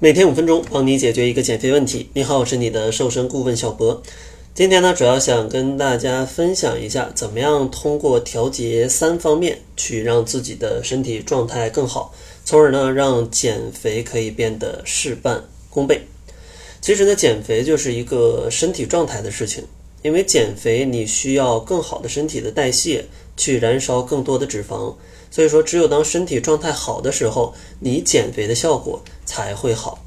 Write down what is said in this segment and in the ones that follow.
每天五分钟，帮你解决一个减肥问题。你好，我是你的瘦身顾问小博。今天呢，主要想跟大家分享一下，怎么样通过调节三方面，去让自己的身体状态更好，从而呢，让减肥可以变得事半功倍。其实呢，减肥就是一个身体状态的事情，因为减肥你需要更好的身体的代谢，去燃烧更多的脂肪。所以说，只有当身体状态好的时候，你减肥的效果才会好。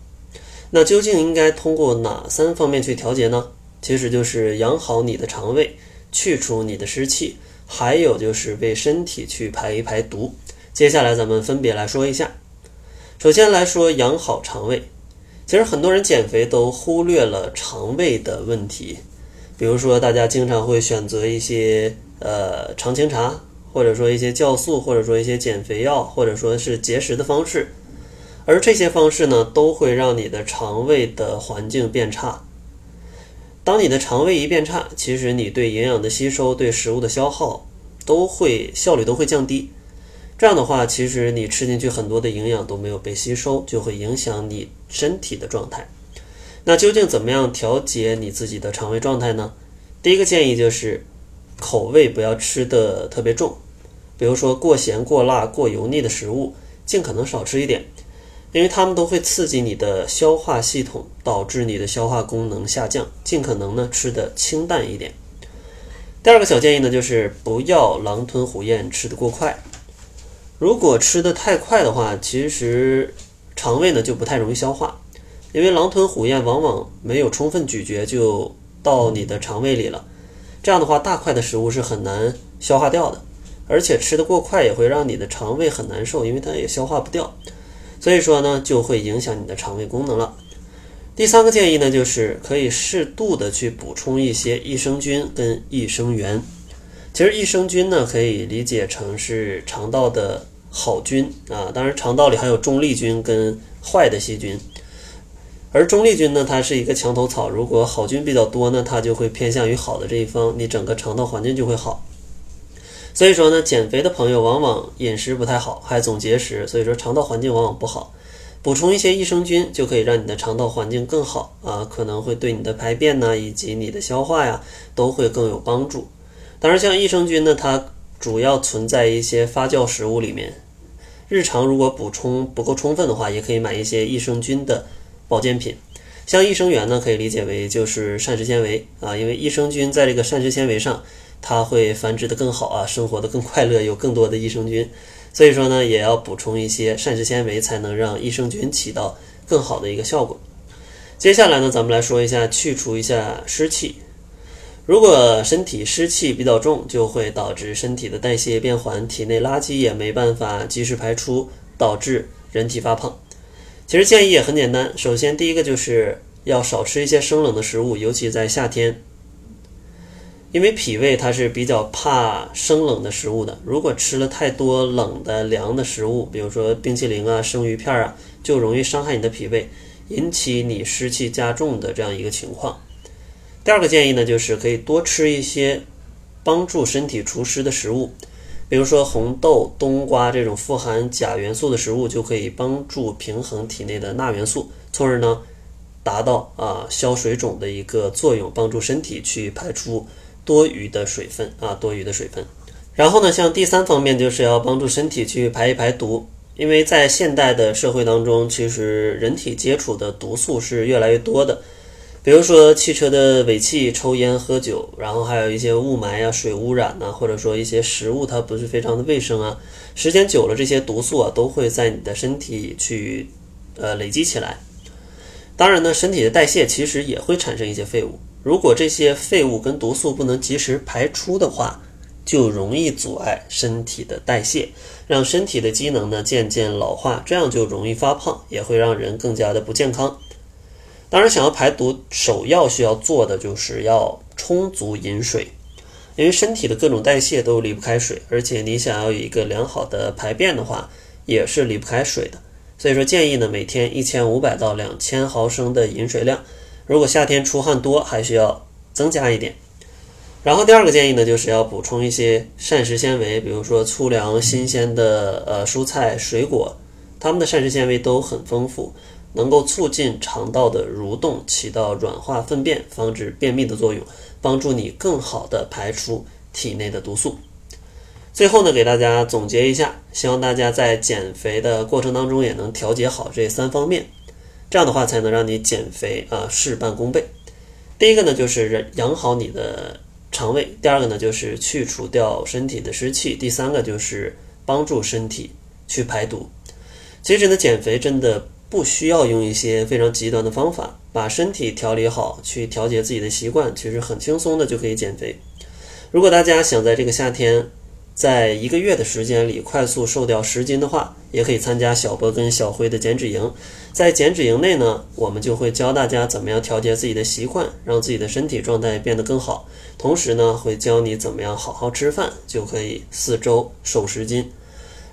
那究竟应该通过哪三方面去调节呢？其实就是养好你的肠胃，去除你的湿气，还有就是为身体去排一排毒。接下来咱们分别来说一下。首先来说养好肠胃，其实很多人减肥都忽略了肠胃的问题，比如说大家经常会选择一些呃常青茶。或者说一些酵素，或者说一些减肥药，或者说是节食的方式，而这些方式呢，都会让你的肠胃的环境变差。当你的肠胃一变差，其实你对营养的吸收、对食物的消耗都会效率都会降低。这样的话，其实你吃进去很多的营养都没有被吸收，就会影响你身体的状态。那究竟怎么样调节你自己的肠胃状态呢？第一个建议就是。口味不要吃的特别重，比如说过咸、过辣、过油腻的食物，尽可能少吃一点，因为它们都会刺激你的消化系统，导致你的消化功能下降。尽可能呢吃的清淡一点。第二个小建议呢，就是不要狼吞虎咽吃得过快。如果吃的太快的话，其实肠胃呢就不太容易消化，因为狼吞虎咽往往没有充分咀嚼就到你的肠胃里了。这样的话，大块的食物是很难消化掉的，而且吃得过快也会让你的肠胃很难受，因为它也消化不掉，所以说呢，就会影响你的肠胃功能了。第三个建议呢，就是可以适度的去补充一些益生菌跟益生元。其实益生菌呢，可以理解成是肠道的好菌啊，当然肠道里还有中立菌跟坏的细菌。而中立菌呢，它是一个墙头草。如果好菌比较多呢，它就会偏向于好的这一方，你整个肠道环境就会好。所以说呢，减肥的朋友往往饮食不太好，还总节食，所以说肠道环境往往不好。补充一些益生菌就可以让你的肠道环境更好啊，可能会对你的排便呢以及你的消化呀都会更有帮助。当然，像益生菌呢，它主要存在一些发酵食物里面。日常如果补充不够充分的话，也可以买一些益生菌的。保健品，像益生元呢，可以理解为就是膳食纤维啊，因为益生菌在这个膳食纤维上，它会繁殖的更好啊，生活的更快乐，有更多的益生菌，所以说呢，也要补充一些膳食纤维，才能让益生菌起到更好的一个效果。接下来呢，咱们来说一下去除一下湿气。如果身体湿气比较重，就会导致身体的代谢变缓，体内垃圾也没办法及时排出，导致人体发胖。其实建议也很简单，首先第一个就是要少吃一些生冷的食物，尤其在夏天，因为脾胃它是比较怕生冷的食物的。如果吃了太多冷的凉的食物，比如说冰淇淋啊、生鱼片啊，就容易伤害你的脾胃，引起你湿气加重的这样一个情况。第二个建议呢，就是可以多吃一些帮助身体除湿的食物。比如说红豆、冬瓜这种富含钾元素的食物，就可以帮助平衡体内的钠元素，从而呢达到啊消水肿的一个作用，帮助身体去排出多余的水分啊多余的水分。然后呢，像第三方面就是要帮助身体去排一排毒，因为在现代的社会当中，其实人体接触的毒素是越来越多的。比如说汽车的尾气、抽烟、喝酒，然后还有一些雾霾啊、水污染呐，或者说一些食物它不是非常的卫生啊，时间久了，这些毒素啊都会在你的身体去呃累积起来。当然呢，身体的代谢其实也会产生一些废物，如果这些废物跟毒素不能及时排出的话，就容易阻碍身体的代谢，让身体的机能呢渐渐老化，这样就容易发胖，也会让人更加的不健康。当然，想要排毒，首要需要做的就是要充足饮水，因为身体的各种代谢都离不开水，而且你想要有一个良好的排便的话，也是离不开水的。所以说，建议呢每天一千五百到两千毫升的饮水量。如果夏天出汗多，还需要增加一点。然后第二个建议呢，就是要补充一些膳食纤维，比如说粗粮、新鲜的呃蔬菜、水果，它们的膳食纤维都很丰富。能够促进肠道的蠕动，起到软化粪便、防止便秘的作用，帮助你更好的排出体内的毒素。最后呢，给大家总结一下，希望大家在减肥的过程当中也能调节好这三方面，这样的话才能让你减肥啊事半功倍。第一个呢，就是养好你的肠胃；第二个呢，就是去除掉身体的湿气；第三个就是帮助身体去排毒。其实呢，减肥真的不需要用一些非常极端的方法，把身体调理好，去调节自己的习惯，其实很轻松的就可以减肥。如果大家想在这个夏天，在一个月的时间里快速瘦掉十斤的话，也可以参加小波跟小辉的减脂营。在减脂营内呢，我们就会教大家怎么样调节自己的习惯，让自己的身体状态变得更好。同时呢，会教你怎么样好好吃饭，就可以四周瘦十斤。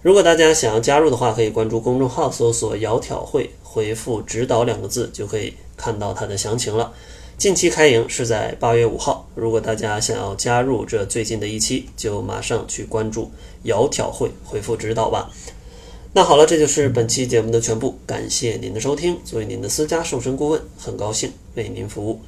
如果大家想要加入的话，可以关注公众号，搜索“窈窕会”，回复“指导”两个字，就可以看到它的详情了。近期开营是在八月五号，如果大家想要加入这最近的一期，就马上去关注“窈窕会”，回复“指导”吧。那好了，这就是本期节目的全部，感谢您的收听。作为您的私家瘦身顾问，很高兴为您服务。